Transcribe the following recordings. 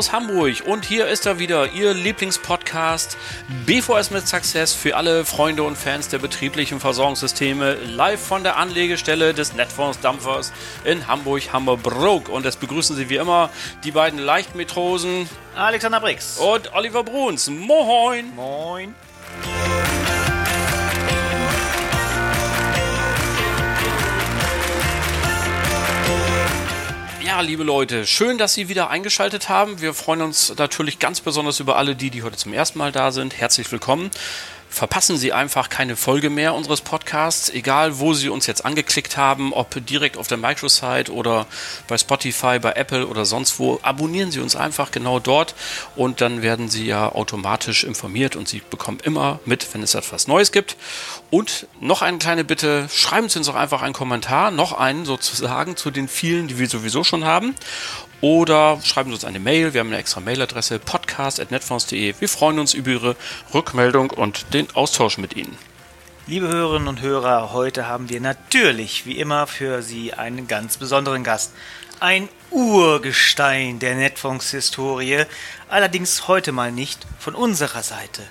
aus Hamburg und hier ist er wieder, Ihr Lieblingspodcast BVS mit Success für alle Freunde und Fans der betrieblichen Versorgungssysteme live von der Anlegestelle des Netfonds Dampfers in Hamburg, Hammerbrook. Und es begrüßen Sie wie immer die beiden Leichtmetrosen Alexander Brix und Oliver Bruns. Moin! Moin! Liebe Leute, schön, dass Sie wieder eingeschaltet haben. Wir freuen uns natürlich ganz besonders über alle die, die heute zum ersten Mal da sind. Herzlich willkommen verpassen Sie einfach keine Folge mehr unseres Podcasts, egal wo Sie uns jetzt angeklickt haben, ob direkt auf der Microsite oder bei Spotify, bei Apple oder sonst wo. Abonnieren Sie uns einfach genau dort und dann werden Sie ja automatisch informiert und Sie bekommen immer mit, wenn es etwas Neues gibt. Und noch eine kleine Bitte, schreiben Sie uns doch einfach einen Kommentar, noch einen sozusagen zu den vielen, die wir sowieso schon haben. Oder schreiben Sie uns eine Mail. Wir haben eine extra Mailadresse podcast.netfonds.de. Wir freuen uns über Ihre Rückmeldung und den Austausch mit Ihnen. Liebe Hörerinnen und Hörer, heute haben wir natürlich wie immer für Sie einen ganz besonderen Gast. Ein Urgestein der Netfonds-Historie, allerdings heute mal nicht von unserer Seite.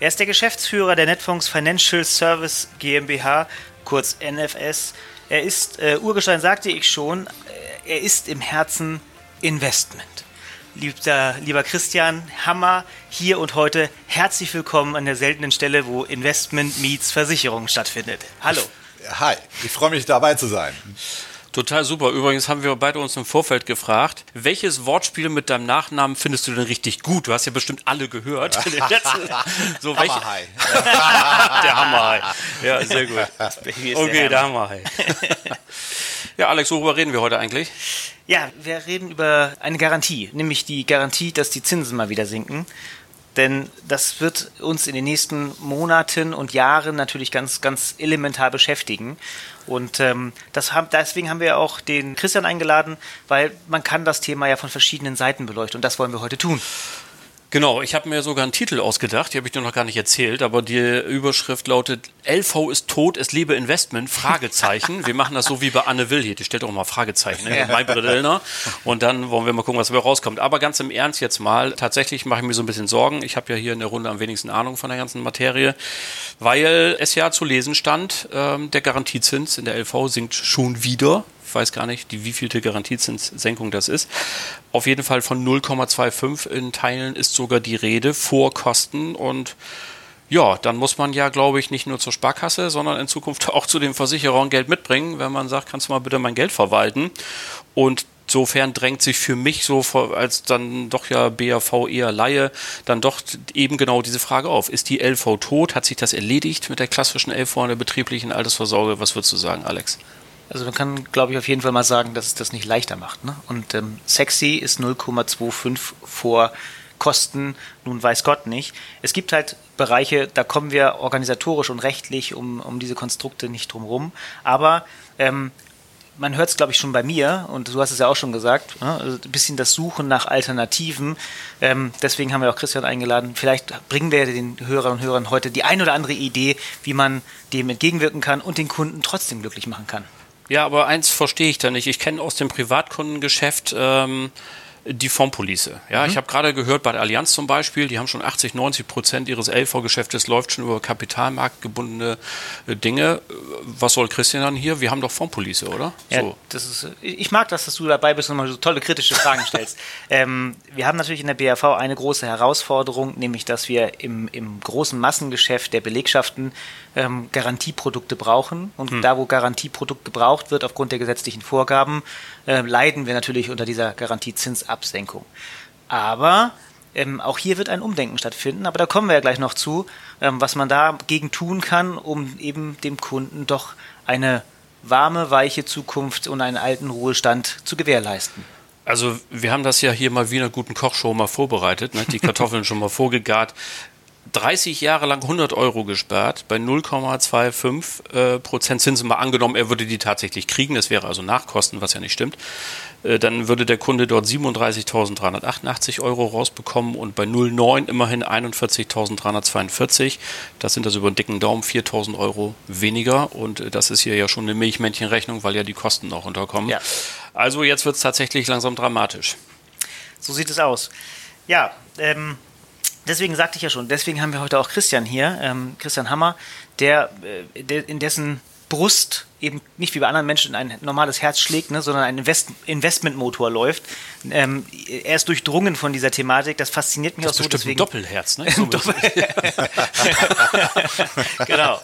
Er ist der Geschäftsführer der Netfonds Financial Service GmbH, kurz NFS. Er ist, äh, Urgestein sagte ich schon, äh, er ist im Herzen Investment. Lieber, lieber Christian, Hammer, hier und heute herzlich willkommen an der seltenen Stelle, wo Investment meets Versicherung stattfindet. Hallo. Hi, ich freue mich dabei zu sein. Total super. Übrigens haben wir beide uns im Vorfeld gefragt, welches Wortspiel mit deinem Nachnamen findest du denn richtig gut? Du hast ja bestimmt alle gehört. so, welche? Hammerhai. der Hammerhai. Ja, sehr gut. Okay, der Hammerhai. Ja, Alex, worüber reden wir heute eigentlich? Ja, wir reden über eine Garantie, nämlich die Garantie, dass die Zinsen mal wieder sinken. Denn das wird uns in den nächsten Monaten und Jahren natürlich ganz, ganz elementar beschäftigen. Und ähm, haben, deswegen haben wir auch den Christian eingeladen, weil man kann das Thema ja von verschiedenen Seiten beleuchten. Und das wollen wir heute tun. Genau, ich habe mir sogar einen Titel ausgedacht, die habe ich dir noch gar nicht erzählt, aber die Überschrift lautet LV ist tot, es lebe Investment, Fragezeichen. Wir machen das so wie bei Anne Will hier, die stellt auch mal Fragezeichen, ne? Ja. Bridellner. Und dann wollen wir mal gucken, was dabei rauskommt. Aber ganz im Ernst jetzt mal, tatsächlich mache ich mir so ein bisschen Sorgen. Ich habe ja hier in der Runde am wenigsten Ahnung von der ganzen Materie, weil es ja zu lesen stand, ähm, der Garantiezins in der LV sinkt schon wieder weiß gar nicht, die wievielte Garantiezinssenkung das ist. Auf jeden Fall von 0,25 in Teilen ist sogar die Rede vor Kosten und ja, dann muss man ja, glaube ich, nicht nur zur Sparkasse, sondern in Zukunft auch zu den Versicherern Geld mitbringen, wenn man sagt, kannst du mal bitte mein Geld verwalten. Und insofern drängt sich für mich so als dann doch ja BAV eher Laie dann doch eben genau diese Frage auf. Ist die LV tot? Hat sich das erledigt mit der klassischen LV in der betrieblichen Altersvorsorge? Was würdest du sagen, Alex? Also man kann, glaube ich, auf jeden Fall mal sagen, dass es das nicht leichter macht. Ne? Und ähm, sexy ist 0,25 vor Kosten, nun weiß Gott nicht. Es gibt halt Bereiche, da kommen wir organisatorisch und rechtlich um, um diese Konstrukte nicht drum rum. Aber ähm, man hört es, glaube ich, schon bei mir, und du hast es ja auch schon gesagt, ne? also ein bisschen das Suchen nach Alternativen. Ähm, deswegen haben wir auch Christian eingeladen. Vielleicht bringen wir den Hörern und Hörern heute die ein oder andere Idee, wie man dem entgegenwirken kann und den Kunden trotzdem glücklich machen kann. Ja, aber eins verstehe ich da nicht. Ich kenne aus dem Privatkundengeschäft ähm, die Fondspolice. Ja, mhm. ich habe gerade gehört, bei der Allianz zum Beispiel, die haben schon 80, 90 Prozent ihres LV-Geschäftes läuft schon über kapitalmarktgebundene äh, Dinge. Was soll Christian dann hier? Wir haben doch Fondspolice, oder? Ja, so. das ist, ich mag das, dass du dabei bist und mal so tolle kritische Fragen stellst. ähm, wir haben natürlich in der BAV eine große Herausforderung, nämlich dass wir im, im großen Massengeschäft der Belegschaften ähm, Garantieprodukte brauchen. Und hm. da, wo Garantieprodukt gebraucht wird, aufgrund der gesetzlichen Vorgaben, äh, leiden wir natürlich unter dieser Garantiezinsabsenkung. Aber ähm, auch hier wird ein Umdenken stattfinden, aber da kommen wir ja gleich noch zu, ähm, was man dagegen tun kann, um eben dem Kunden doch eine warme, weiche Zukunft und einen alten Ruhestand zu gewährleisten. Also wir haben das ja hier mal wie in einer guten Kochshow mal vorbereitet, ne? die Kartoffeln schon mal vorgegart. 30 Jahre lang 100 Euro gespart, bei 0,25 äh, Prozent Zinsen mal angenommen, er würde die tatsächlich kriegen, das wäre also Nachkosten, was ja nicht stimmt, dann würde der Kunde dort 37.388 Euro rausbekommen und bei 0,9 immerhin 41.342. Das sind also über den dicken Daumen 4.000 Euro weniger und äh, das ist hier ja schon eine Milchmännchenrechnung, weil ja die Kosten auch unterkommen. Ja. Also jetzt wird es tatsächlich langsam dramatisch. So sieht es aus. Ja, ähm, deswegen sagte ich ja schon, deswegen haben wir heute auch Christian hier, ähm, Christian Hammer, der, äh, der in dessen Brust eben nicht wie bei anderen Menschen ein normales Herz schlägt, ne, sondern ein Invest Investmentmotor läuft. Ähm, er ist durchdrungen von dieser Thematik. Das fasziniert mich das auch so. Deswegen ein Doppelherz, ne? So genau.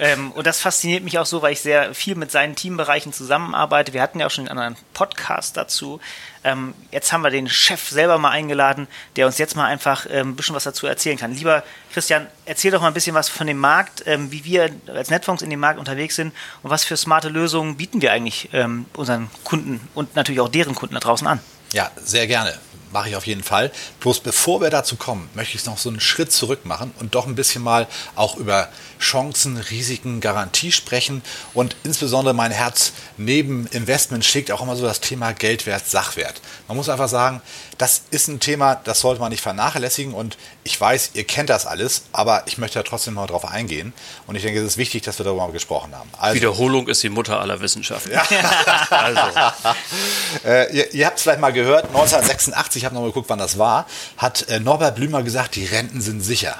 Ähm, und das fasziniert mich auch so, weil ich sehr viel mit seinen Teambereichen zusammenarbeite. Wir hatten ja auch schon einen anderen Podcast dazu. Ähm, jetzt haben wir den Chef selber mal eingeladen, der uns jetzt mal einfach ähm, ein bisschen was dazu erzählen kann. Lieber Christian, erzähl doch mal ein bisschen was von dem Markt, ähm, wie wir als Netfonds in dem Markt unterwegs sind und was für smarte Lösungen bieten wir eigentlich ähm, unseren Kunden und natürlich auch deren Kunden da draußen an. Ja, sehr gerne mache ich auf jeden Fall. Bloß bevor wir dazu kommen, möchte ich noch so einen Schritt zurück machen und doch ein bisschen mal auch über Chancen, Risiken, Garantie sprechen. Und insbesondere mein Herz neben Investment schlägt auch immer so das Thema Geldwert, Sachwert. Man muss einfach sagen, das ist ein Thema, das sollte man nicht vernachlässigen. Und ich weiß, ihr kennt das alles, aber ich möchte da trotzdem mal drauf eingehen. Und ich denke, es ist wichtig, dass wir darüber mal gesprochen haben. Also, Wiederholung ist die Mutter aller Wissenschaften. Ja. also. äh, ihr, ihr habt es vielleicht mal gehört, 1986 ich habe noch mal geguckt, wann das war, hat äh, Norbert Blümer gesagt, die Renten sind sicher.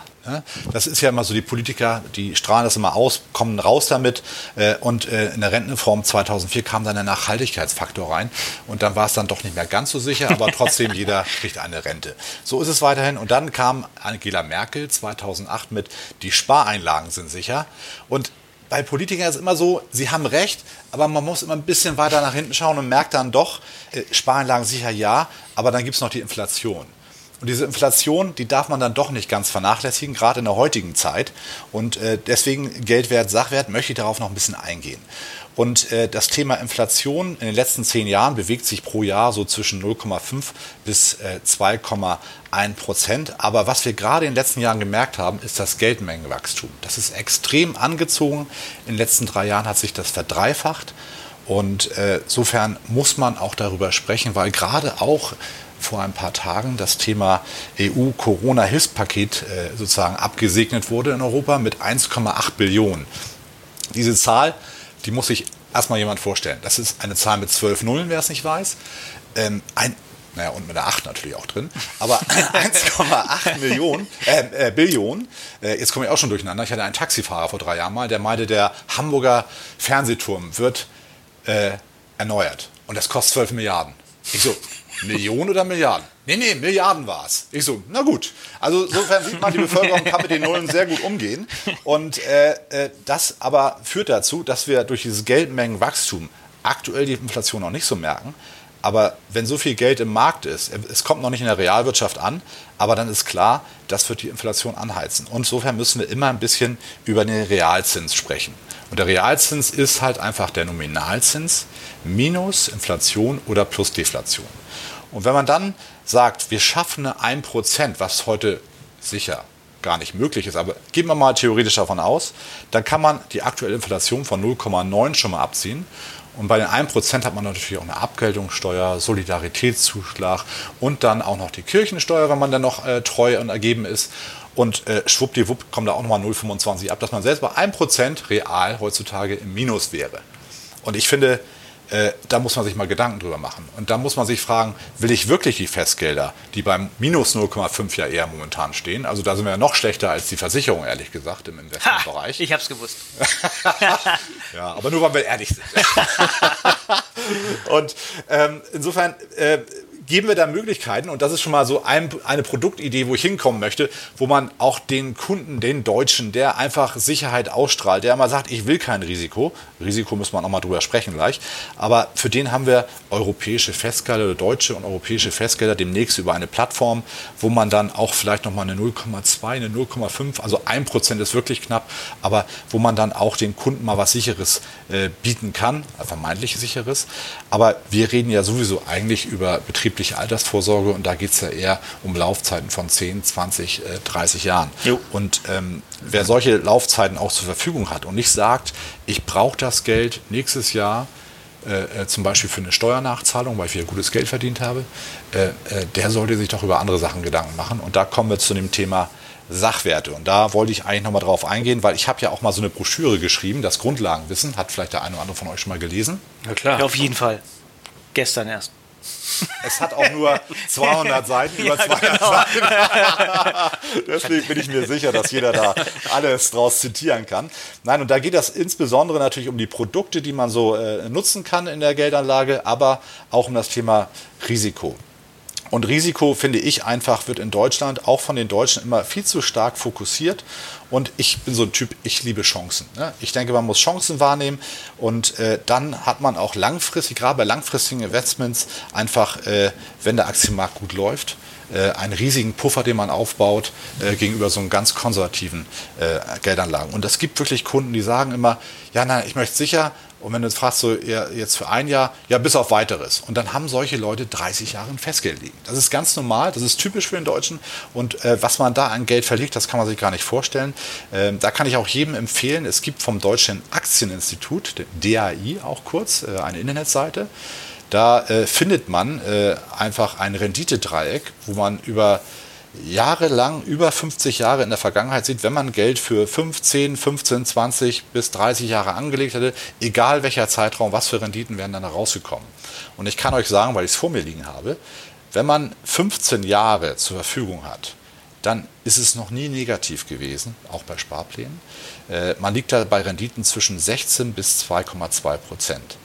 Das ist ja immer so, die Politiker, die strahlen das immer aus, kommen raus damit. Äh, und äh, in der Rentenreform 2004 kam dann der Nachhaltigkeitsfaktor rein. Und dann war es dann doch nicht mehr ganz so sicher, aber trotzdem jeder kriegt eine Rente. So ist es weiterhin. Und dann kam Angela Merkel 2008 mit, die Spareinlagen sind sicher. Und bei Politikern ist es immer so, sie haben recht, aber man muss immer ein bisschen weiter nach hinten schauen und merkt dann doch, äh, Spareinlagen sicher ja, aber dann gibt es noch die Inflation. Und diese Inflation, die darf man dann doch nicht ganz vernachlässigen, gerade in der heutigen Zeit. Und äh, deswegen Geldwert, Sachwert möchte ich darauf noch ein bisschen eingehen. Und äh, das Thema Inflation in den letzten zehn Jahren bewegt sich pro Jahr so zwischen 0,5 bis äh, 2,1 Prozent. Aber was wir gerade in den letzten Jahren gemerkt haben, ist das Geldmengenwachstum. Das ist extrem angezogen. In den letzten drei Jahren hat sich das verdreifacht. Und äh, insofern muss man auch darüber sprechen, weil gerade auch vor ein paar Tagen das Thema EU-Corona-Hilfspaket äh, sozusagen abgesegnet wurde in Europa mit 1,8 Billionen. Diese Zahl die muss sich erstmal jemand vorstellen. Das ist eine Zahl mit zwölf Nullen, wer es nicht weiß. Ähm, ein, naja, und mit einer 8 natürlich auch drin. Aber 1,8 Millionen, äh, äh, Billionen. Äh, jetzt komme ich auch schon durcheinander. Ich hatte einen Taxifahrer vor drei Jahren mal, der meinte, der Hamburger Fernsehturm wird äh, erneuert. Und das kostet 12 Milliarden. Ich so, Millionen oder Milliarden? Nee, nee, Milliarden war es. Ich so, na gut. Also insofern sieht man, die Bevölkerung kann mit den Nullen sehr gut umgehen. Und äh, äh, das aber führt dazu, dass wir durch dieses Geldmengenwachstum aktuell die Inflation noch nicht so merken. Aber wenn so viel Geld im Markt ist, es kommt noch nicht in der Realwirtschaft an, aber dann ist klar, das wird die Inflation anheizen. Und insofern müssen wir immer ein bisschen über den Realzins sprechen. Und der Realzins ist halt einfach der Nominalzins minus Inflation oder plus Deflation. Und wenn man dann sagt, wir schaffen eine 1%, was heute sicher gar nicht möglich ist, aber gehen wir mal theoretisch davon aus, dann kann man die aktuelle Inflation von 0,9 schon mal abziehen. Und bei den 1% hat man natürlich auch eine Abgeltungssteuer, Solidaritätszuschlag und dann auch noch die Kirchensteuer, wenn man dann noch äh, treu und ergeben ist. Und äh, schwuppdiwupp kommt da auch nochmal 0,25 ab, dass man selbst bei 1% real heutzutage im Minus wäre. Und ich finde, äh, da muss man sich mal Gedanken drüber machen. Und da muss man sich fragen, will ich wirklich die Festgelder, die beim minus 0,5 ja eher momentan stehen? Also da sind wir ja noch schlechter als die Versicherung, ehrlich gesagt, im Investmentbereich. Ha, ich hab's gewusst. ja, aber nur, weil wir ehrlich sind. Und ähm, insofern äh, geben wir da Möglichkeiten. Und das ist schon mal so ein, eine Produktidee, wo ich hinkommen möchte, wo man auch den Kunden, den Deutschen, der einfach Sicherheit ausstrahlt, der mal sagt, ich will kein Risiko, Risiko muss man auch mal drüber sprechen gleich, aber für den haben wir europäische Festgelder deutsche und europäische Festgelder demnächst über eine Plattform, wo man dann auch vielleicht nochmal eine 0,2, eine 0,5, also ein Prozent ist wirklich knapp, aber wo man dann auch den Kunden mal was Sicheres äh, bieten kann, vermeintlich Sicheres, aber wir reden ja sowieso eigentlich über Betrieb betriebliche Altersvorsorge und da geht es ja eher um Laufzeiten von 10, 20, 30 Jahren. Jo. Und ähm, wer solche Laufzeiten auch zur Verfügung hat und nicht sagt, ich brauche das Geld nächstes Jahr, äh, äh, zum Beispiel für eine Steuernachzahlung, weil ich wieder gutes Geld verdient habe, äh, äh, der sollte sich doch über andere Sachen Gedanken machen. Und da kommen wir zu dem Thema Sachwerte. Und da wollte ich eigentlich nochmal drauf eingehen, weil ich habe ja auch mal so eine Broschüre geschrieben, das Grundlagenwissen, hat vielleicht der eine oder andere von euch schon mal gelesen. Ja klar. Ja, auf jeden Fall. Gestern erst. Es hat auch nur 200 Seiten, über 200 genau. Seiten. Deswegen bin ich mir sicher, dass jeder da alles draus zitieren kann. Nein, und da geht das insbesondere natürlich um die Produkte, die man so äh, nutzen kann in der Geldanlage, aber auch um das Thema Risiko. Und Risiko, finde ich einfach, wird in Deutschland auch von den Deutschen immer viel zu stark fokussiert. Und ich bin so ein Typ, ich liebe Chancen. Ne? Ich denke, man muss Chancen wahrnehmen und äh, dann hat man auch langfristig, gerade bei langfristigen Investments, einfach, äh, wenn der Aktienmarkt gut läuft, äh, einen riesigen Puffer, den man aufbaut äh, gegenüber so einem ganz konservativen äh, Geldanlagen. Und es gibt wirklich Kunden, die sagen immer, ja, nein, ich möchte sicher und wenn du jetzt fragst, so jetzt für ein Jahr, ja, bis auf weiteres. Und dann haben solche Leute 30 Jahre ein Festgeld liegen. Das ist ganz normal, das ist typisch für den Deutschen. Und äh, was man da an Geld verliert, das kann man sich gar nicht vorstellen. Ähm, da kann ich auch jedem empfehlen, es gibt vom Deutschen Aktieninstitut, DAI auch kurz, äh, eine Internetseite. Da äh, findet man äh, einfach ein Renditedreieck, wo man über jahrelang, über 50 Jahre in der Vergangenheit sieht, wenn man Geld für 15, 15, 20 bis 30 Jahre angelegt hätte, egal welcher Zeitraum, was für Renditen wären dann rausgekommen. Und ich kann euch sagen, weil ich es vor mir liegen habe, wenn man 15 Jahre zur Verfügung hat, dann ist es noch nie negativ gewesen, auch bei Sparplänen. Äh, man liegt da bei Renditen zwischen 16 bis 2,2 Prozent.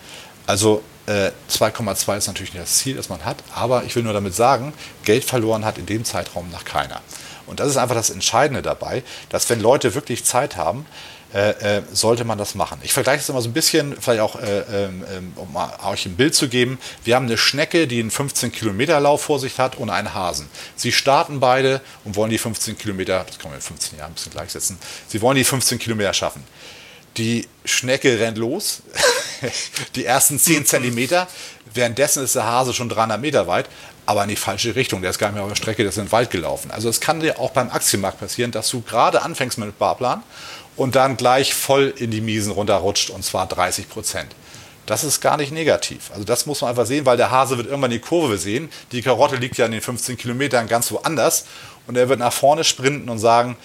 Also 2,2 äh, ist natürlich nicht das Ziel, das man hat, aber ich will nur damit sagen, Geld verloren hat in dem Zeitraum noch keiner. Und das ist einfach das Entscheidende dabei, dass wenn Leute wirklich Zeit haben, äh, äh, sollte man das machen. Ich vergleiche es immer so ein bisschen, vielleicht auch, äh, ähm, ähm, um euch ein Bild zu geben. Wir haben eine Schnecke, die einen 15-Kilometer-Lauf vor sich hat und einen Hasen. Sie starten beide und wollen die 15 Kilometer, das kann man in 15 Jahren ein bisschen gleichsetzen, sie wollen die 15 Kilometer schaffen. Die Schnecke rennt los, die ersten 10 Zentimeter. Währenddessen ist der Hase schon 300 Meter weit, aber in die falsche Richtung. Der ist gar nicht mehr auf der Strecke, der ist in den Wald gelaufen. Also es kann dir auch beim Aktienmarkt passieren, dass du gerade anfängst mit dem Barplan und dann gleich voll in die Miesen runterrutscht und zwar 30 Prozent. Das ist gar nicht negativ. Also das muss man einfach sehen, weil der Hase wird irgendwann die Kurve sehen. Die Karotte liegt ja in den 15 Kilometern ganz woanders und er wird nach vorne sprinten und sagen,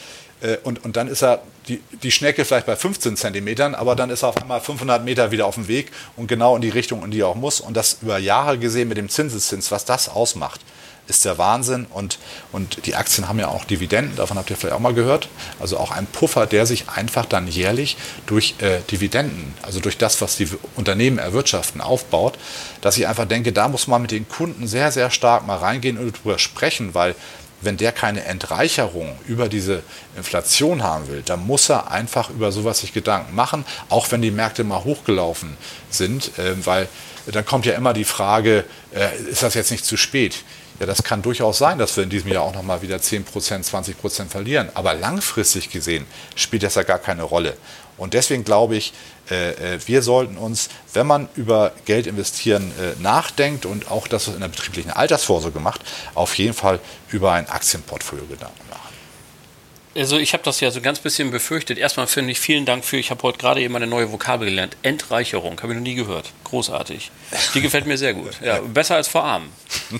und, und dann ist er die, die Schnecke vielleicht bei 15 Zentimetern, aber dann ist er auf einmal 500 Meter wieder auf dem Weg und genau in die Richtung, in die er auch muss. Und das über Jahre gesehen mit dem Zinseszins, was das ausmacht, ist der Wahnsinn. Und, und die Aktien haben ja auch Dividenden, davon habt ihr vielleicht auch mal gehört. Also auch ein Puffer, der sich einfach dann jährlich durch äh, Dividenden, also durch das, was die Unternehmen erwirtschaften, aufbaut, dass ich einfach denke, da muss man mit den Kunden sehr, sehr stark mal reingehen und darüber sprechen, weil wenn der keine Entreicherung über diese Inflation haben will, dann muss er einfach über sowas sich Gedanken machen, auch wenn die Märkte mal hochgelaufen sind, äh, weil dann kommt ja immer die Frage, äh, ist das jetzt nicht zu spät? Ja, das kann durchaus sein, dass wir in diesem Jahr auch nochmal wieder 10%, 20% verlieren. Aber langfristig gesehen spielt das ja gar keine Rolle. Und deswegen glaube ich, äh, äh, wir sollten uns, wenn man über Geld investieren äh, nachdenkt und auch das in der betrieblichen Altersvorsorge macht, auf jeden Fall über ein Aktienportfolio Gedanken machen. Also ich habe das ja so ganz bisschen befürchtet. Erstmal finde ich vielen Dank für, ich habe heute gerade eben eine neue Vokabel gelernt. Entreicherung, habe ich noch nie gehört. Großartig. Die gefällt mir sehr gut. Ja, besser als verarmen.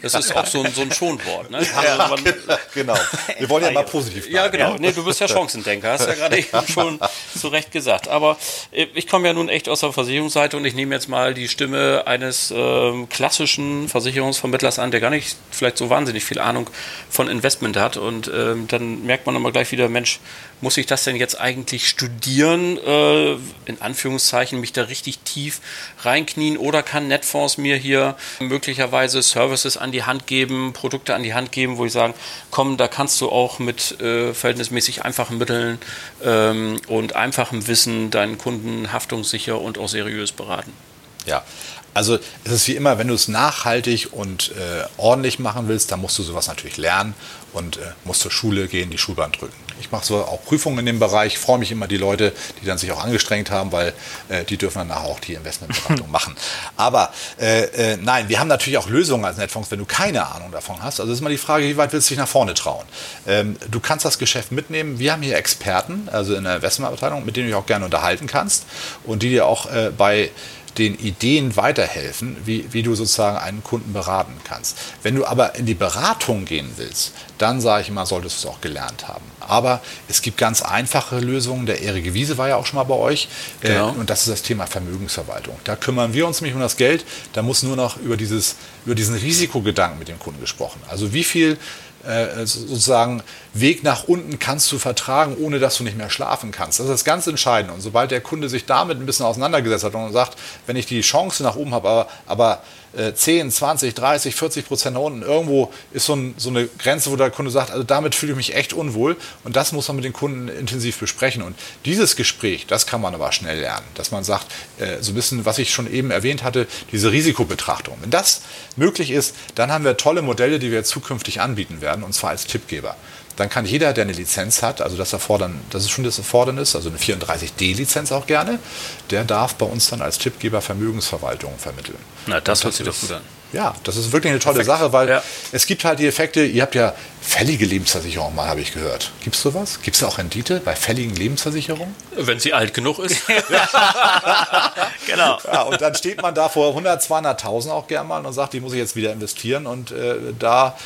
Das ist auch so ein, so ein Schonwort. Ne? Ja, also genau. Wir wollen ja mal positiv bleiben. Ja, genau. Nee, du bist ja Chancendenker, hast ja gerade eben schon zu Recht gesagt. Aber äh, ich komme ja nun echt aus der Versicherungsseite und ich nehme jetzt mal die Stimme eines äh, klassischen Versicherungsvermittlers an, der gar nicht vielleicht so wahnsinnig viel Ahnung von Investment hat. Und äh, dann merkt man immer gleich wieder, Mensch, muss ich das denn jetzt eigentlich studieren, äh, in Anführungszeichen, mich da richtig tief reinknien oder kann Netfonds mir hier möglicherweise Services an die Hand geben, Produkte an die Hand geben, wo ich sagen, komm, da kannst du auch mit äh, verhältnismäßig einfachen Mitteln ähm, und einfachem Wissen deinen Kunden haftungssicher und auch seriös beraten. Ja, also es ist wie immer, wenn du es nachhaltig und äh, ordentlich machen willst, dann musst du sowas natürlich lernen und äh, musst zur Schule gehen, die Schulbahn drücken. Ich mache so auch Prüfungen in dem Bereich, freue mich immer die Leute, die dann sich auch angestrengt haben, weil äh, die dürfen dann auch die Investmentberatung machen. Aber äh, äh, nein, wir haben natürlich auch Lösungen als Netfonds, wenn du keine Ahnung davon hast. Also ist immer die Frage, wie weit willst du dich nach vorne trauen? Ähm, du kannst das Geschäft mitnehmen. Wir haben hier Experten, also in der Investmentabteilung, mit denen du dich auch gerne unterhalten kannst und die dir auch äh, bei den Ideen weiterhelfen, wie, wie du sozusagen einen Kunden beraten kannst. Wenn du aber in die Beratung gehen willst, dann sage ich immer, solltest du es auch gelernt haben. Aber es gibt ganz einfache Lösungen. Der Erike Wiese war ja auch schon mal bei euch. Äh, genau. und das ist das Thema Vermögensverwaltung. Da kümmern wir uns nämlich um das Geld. Da muss nur noch über, dieses, über diesen Risikogedanken mit dem Kunden gesprochen. Also wie viel äh, sozusagen Weg nach unten kannst du vertragen, ohne dass du nicht mehr schlafen kannst. Das ist das ganz Entscheidende. Und sobald der Kunde sich damit ein bisschen auseinandergesetzt hat und sagt, wenn ich die Chance nach oben habe, aber, aber 10, 20, 30, 40 Prozent nach unten. Irgendwo ist so, ein, so, eine Grenze, wo der Kunde sagt, also damit fühle ich mich echt unwohl. Und das muss man mit den Kunden intensiv besprechen. Und dieses Gespräch, das kann man aber schnell lernen. Dass man sagt, äh, so ein bisschen, was ich schon eben erwähnt hatte, diese Risikobetrachtung. Wenn das möglich ist, dann haben wir tolle Modelle, die wir zukünftig anbieten werden, und zwar als Tippgeber dann kann jeder, der eine Lizenz hat, also das erfordern, das ist schon das Erfordernis, also eine 34D-Lizenz auch gerne, der darf bei uns dann als Tippgeber Vermögensverwaltung vermitteln. Na, das hört sich doch gut an. Ja, das ist wirklich eine tolle Perfekt. Sache, weil ja. es gibt halt die Effekte, ihr habt ja fällige Lebensversicherungen mal, habe ich gehört. Gibt es sowas? Gibt es auch Rendite bei fälligen Lebensversicherungen? Wenn sie alt genug ist. genau. Ja, und dann steht man da vor 100, 200.000 auch gern mal und sagt, die muss ich jetzt wieder investieren und äh, da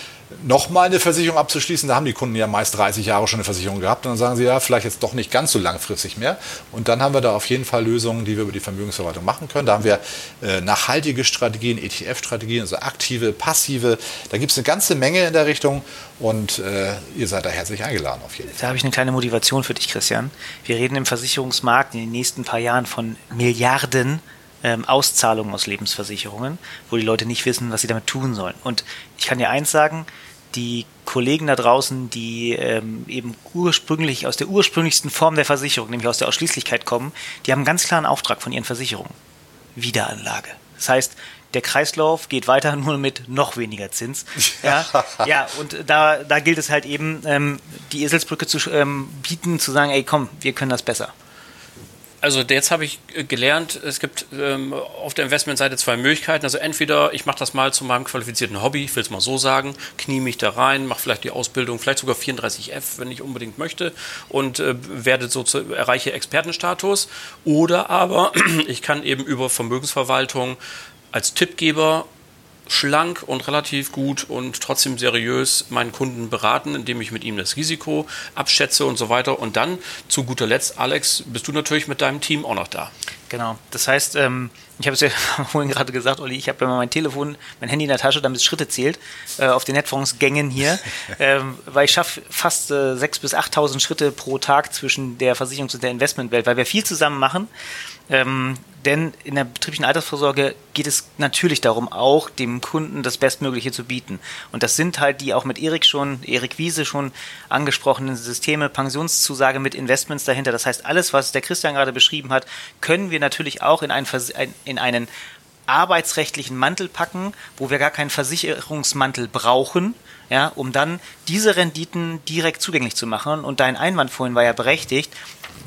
nochmal eine Versicherung abzuschließen. Da haben die Kunden ja meist 30 Jahre schon eine Versicherung gehabt. Und dann sagen sie ja, vielleicht jetzt doch nicht ganz so langfristig mehr. Und dann haben wir da auf jeden Fall Lösungen, die wir über die Vermögensverwaltung machen können. Da haben wir äh, nachhaltige Strategien, ETF-Strategien, also aktive, passive. Da gibt es eine ganze Menge in der Richtung. Und äh, ihr seid da herzlich eingeladen auf jeden Fall. Da habe ich eine kleine Motivation für dich, Christian. Wir reden im Versicherungsmarkt in den nächsten paar Jahren von Milliarden ähm, Auszahlungen aus Lebensversicherungen, wo die Leute nicht wissen, was sie damit tun sollen. Und ich kann dir eins sagen, die Kollegen da draußen, die ähm, eben ursprünglich aus der ursprünglichsten Form der Versicherung, nämlich aus der Ausschließlichkeit kommen, die haben einen ganz klaren Auftrag von ihren Versicherungen. Wiederanlage. Das heißt, der Kreislauf geht weiter nur mit noch weniger Zins. Ja, ja und da, da gilt es halt eben, ähm, die Eselsbrücke zu ähm, bieten, zu sagen, ey komm, wir können das besser. Also jetzt habe ich äh, gelernt, es gibt ähm, auf der Investmentseite zwei Möglichkeiten. Also entweder ich mache das mal zu meinem qualifizierten Hobby, ich will es mal so sagen, knie mich da rein, mache vielleicht die Ausbildung, vielleicht sogar 34F, wenn ich unbedingt möchte und äh, werde so zu, erreiche Expertenstatus. Oder aber ich kann eben über Vermögensverwaltung als Tippgeber schlank und relativ gut und trotzdem seriös meinen Kunden beraten, indem ich mit ihm das Risiko abschätze und so weiter. Und dann zu guter Letzt, Alex, bist du natürlich mit deinem Team auch noch da. Genau. Das heißt, ähm, ich habe es ja vorhin gerade gesagt, Olli, ich habe immer mein Telefon, mein Handy in der Tasche, damit es Schritte zählt, äh, auf den Netfondsgängen hier, ähm, weil ich schaffe fast äh, 6.000 bis 8.000 Schritte pro Tag zwischen der Versicherungs- und der Investmentwelt, weil wir viel zusammen machen. Ähm, denn in der betrieblichen Altersvorsorge geht es natürlich darum, auch dem Kunden das Bestmögliche zu bieten. Und das sind halt die auch mit Erik schon, Erik Wiese schon angesprochenen Systeme, Pensionszusage mit Investments dahinter. Das heißt, alles, was der Christian gerade beschrieben hat, können wir natürlich auch in einen, in einen arbeitsrechtlichen Mantel packen, wo wir gar keinen Versicherungsmantel brauchen, ja, um dann diese Renditen direkt zugänglich zu machen. Und dein Einwand vorhin war ja berechtigt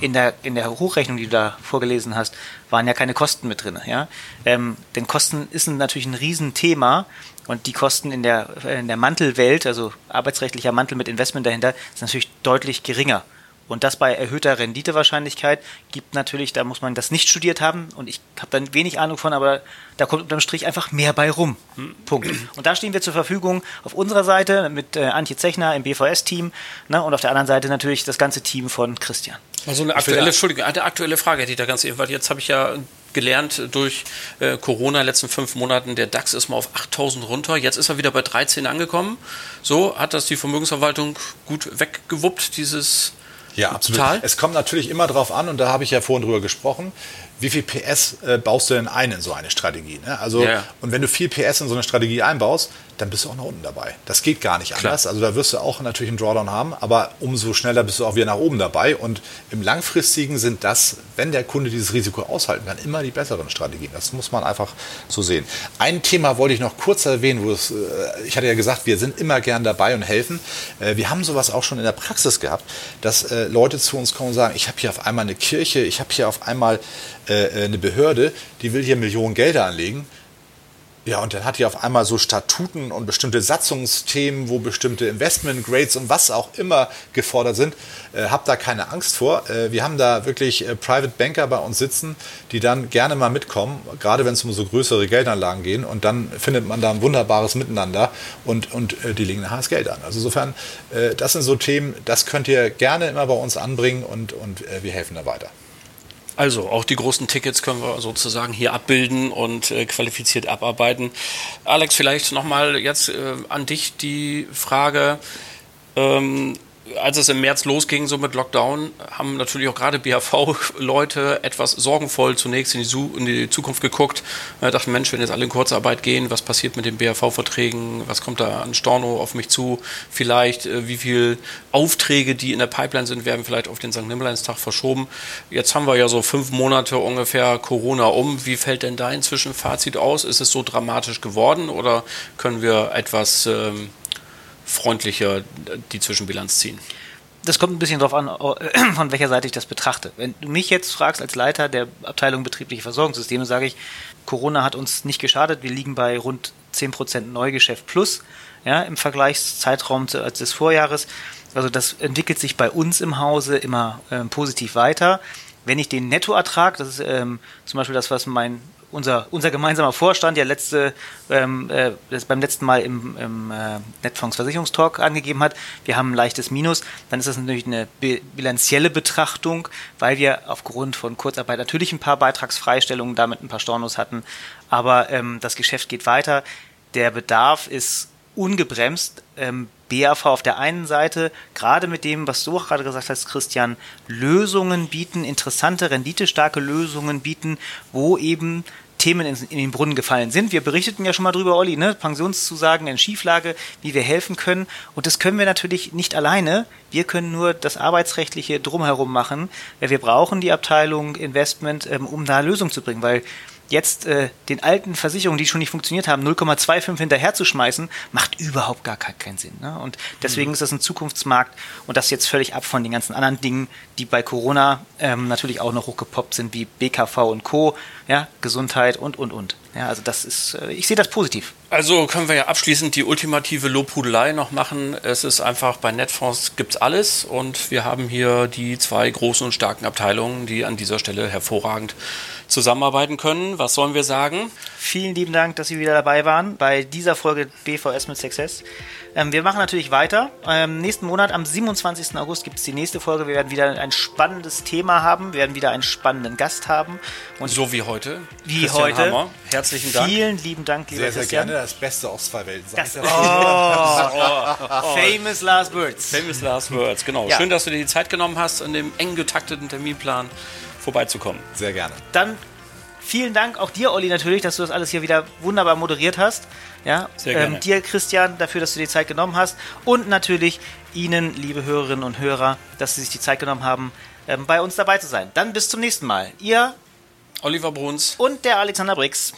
in der, in der Hochrechnung, die du da vorgelesen hast, waren ja keine Kosten mit drin. Ja? Ähm, denn Kosten ist natürlich ein Riesenthema und die Kosten in der, in der Mantelwelt, also arbeitsrechtlicher Mantel mit Investment dahinter, sind natürlich deutlich geringer. Und das bei erhöhter Renditewahrscheinlichkeit gibt natürlich, da muss man das nicht studiert haben und ich habe dann wenig Ahnung von, aber da kommt unterm Strich einfach mehr bei rum. Hm, Punkt. Und da stehen wir zur Verfügung auf unserer Seite mit äh, Antje Zechner im BVS-Team ne, und auf der anderen Seite natürlich das ganze Team von Christian. Also eine aktuelle, Entschuldigung, eine aktuelle Frage hätte ich da ganz eben, weil jetzt habe ich ja gelernt durch äh, Corona in den letzten fünf Monaten, der DAX ist mal auf 8000 runter, jetzt ist er wieder bei 13 angekommen. So, hat das die Vermögensverwaltung gut weggewuppt, dieses ja, absolut. Total. Es kommt natürlich immer darauf an, und da habe ich ja vorhin drüber gesprochen, wie viel PS äh, baust du denn ein in so eine Strategie? Ne? Also, ja. und wenn du viel PS in so eine Strategie einbaust, dann bist du auch nach unten dabei. Das geht gar nicht Klar. anders. Also da wirst du auch natürlich einen Drawdown haben, aber umso schneller bist du auch wieder nach oben dabei. Und im langfristigen sind das, wenn der Kunde dieses Risiko aushalten kann, immer die besseren Strategien. Das muss man einfach so sehen. Ein Thema wollte ich noch kurz erwähnen, wo es, äh, ich hatte ja gesagt, wir sind immer gern dabei und helfen. Äh, wir haben sowas auch schon in der Praxis gehabt, dass Leute zu uns kommen und sagen, ich habe hier auf einmal eine Kirche, ich habe hier auf einmal äh, äh, eine Behörde, die will hier Millionen Gelder anlegen. Ja, und dann hat die auf einmal so Statuten und bestimmte Satzungsthemen, wo bestimmte Investment Grades und was auch immer gefordert sind. Äh, habt da keine Angst vor. Äh, wir haben da wirklich äh, Private Banker bei uns sitzen, die dann gerne mal mitkommen, gerade wenn es um so größere Geldanlagen gehen. Und dann findet man da ein wunderbares Miteinander und, und äh, die legen nachher das Geld an. Also insofern, äh, das sind so Themen, das könnt ihr gerne immer bei uns anbringen und, und äh, wir helfen da weiter. Also auch die großen Tickets können wir sozusagen hier abbilden und äh, qualifiziert abarbeiten. Alex, vielleicht nochmal jetzt äh, an dich die Frage. Ähm, als es im März losging, so mit Lockdown, haben natürlich auch gerade BHV-Leute etwas sorgenvoll zunächst in die, in die Zukunft geguckt. Äh, dachten, Mensch, wenn jetzt alle in Kurzarbeit gehen, was passiert mit den BHV-Verträgen? Was kommt da an Storno auf mich zu? Vielleicht, äh, wie viele Aufträge, die in der Pipeline sind, werden vielleicht auf den St. Nimmerleinstag verschoben. Jetzt haben wir ja so fünf Monate ungefähr Corona um. Wie fällt denn da inzwischen Fazit aus? Ist es so dramatisch geworden oder können wir etwas... Ähm, freundlicher die Zwischenbilanz ziehen? Das kommt ein bisschen darauf an, von welcher Seite ich das betrachte. Wenn du mich jetzt fragst als Leiter der Abteilung betriebliche Versorgungssysteme, sage ich, Corona hat uns nicht geschadet. Wir liegen bei rund 10% Neugeschäft plus ja, im Vergleichszeitraum des Vorjahres. Also das entwickelt sich bei uns im Hause immer ähm, positiv weiter. Wenn ich den Nettoertrag, das ist ähm, zum Beispiel das, was mein unser, unser gemeinsamer Vorstand ja letzte, ähm, äh, das beim letzten Mal im, im äh, Netfonds angegeben hat, wir haben ein leichtes Minus, dann ist das natürlich eine bilanzielle Betrachtung, weil wir aufgrund von Kurzarbeit natürlich ein paar Beitragsfreistellungen, damit ein paar Stornos hatten, aber ähm, das Geschäft geht weiter. Der Bedarf ist ungebremst. Ähm, BAV auf der einen Seite, gerade mit dem, was du auch gerade gesagt hast, Christian, Lösungen bieten, interessante, renditestarke Lösungen bieten, wo eben Themen in, in, den Brunnen gefallen sind. Wir berichteten ja schon mal drüber, Olli, ne? Pensionszusagen in Schieflage, wie wir helfen können. Und das können wir natürlich nicht alleine. Wir können nur das Arbeitsrechtliche drumherum machen. Wir brauchen die Abteilung Investment, ähm, um da Lösungen zu bringen, weil jetzt äh, den alten Versicherungen, die schon nicht funktioniert haben, 0,25 hinterherzuschmeißen, macht überhaupt gar keinen Sinn. Ne? Und deswegen mhm. ist das ein Zukunftsmarkt und das jetzt völlig ab von den ganzen anderen Dingen, die bei Corona ähm, natürlich auch noch hochgepoppt sind, wie BKV und Co., ja, Gesundheit und, und, und. Ja, also das ist, äh, ich sehe das positiv. Also können wir ja abschließend die ultimative Lobhudelei noch machen. Es ist einfach, bei Netfonds gibt es alles und wir haben hier die zwei großen und starken Abteilungen, die an dieser Stelle hervorragend zusammenarbeiten können. Was sollen wir sagen? Vielen lieben Dank, dass Sie wieder dabei waren bei dieser Folge BVS mit Success. Ähm, wir machen natürlich weiter. Ähm, nächsten Monat, am 27. August, gibt es die nächste Folge. Wir werden wieder ein spannendes Thema haben. Wir werden wieder einen spannenden Gast haben. Und so wie heute. Wie Christian heute. Hammer. Herzlichen Dank. Vielen lieben Dank, lieber sehr, sehr Christian. gerne. Das Beste aus zwei Welten. Das, oh, oh, famous last words. Famous last words, genau. Ja. Schön, dass du dir die Zeit genommen hast, in dem eng getakteten Terminplan vorbeizukommen. Sehr gerne. Dann vielen Dank auch dir, Olli, natürlich, dass du das alles hier wieder wunderbar moderiert hast. Ja, Sehr gerne. Ähm, dir, Christian, dafür, dass du dir die Zeit genommen hast. Und natürlich Ihnen, liebe Hörerinnen und Hörer, dass Sie sich die Zeit genommen haben, ähm, bei uns dabei zu sein. Dann bis zum nächsten Mal. Ihr Oliver Bruns und der Alexander Brix.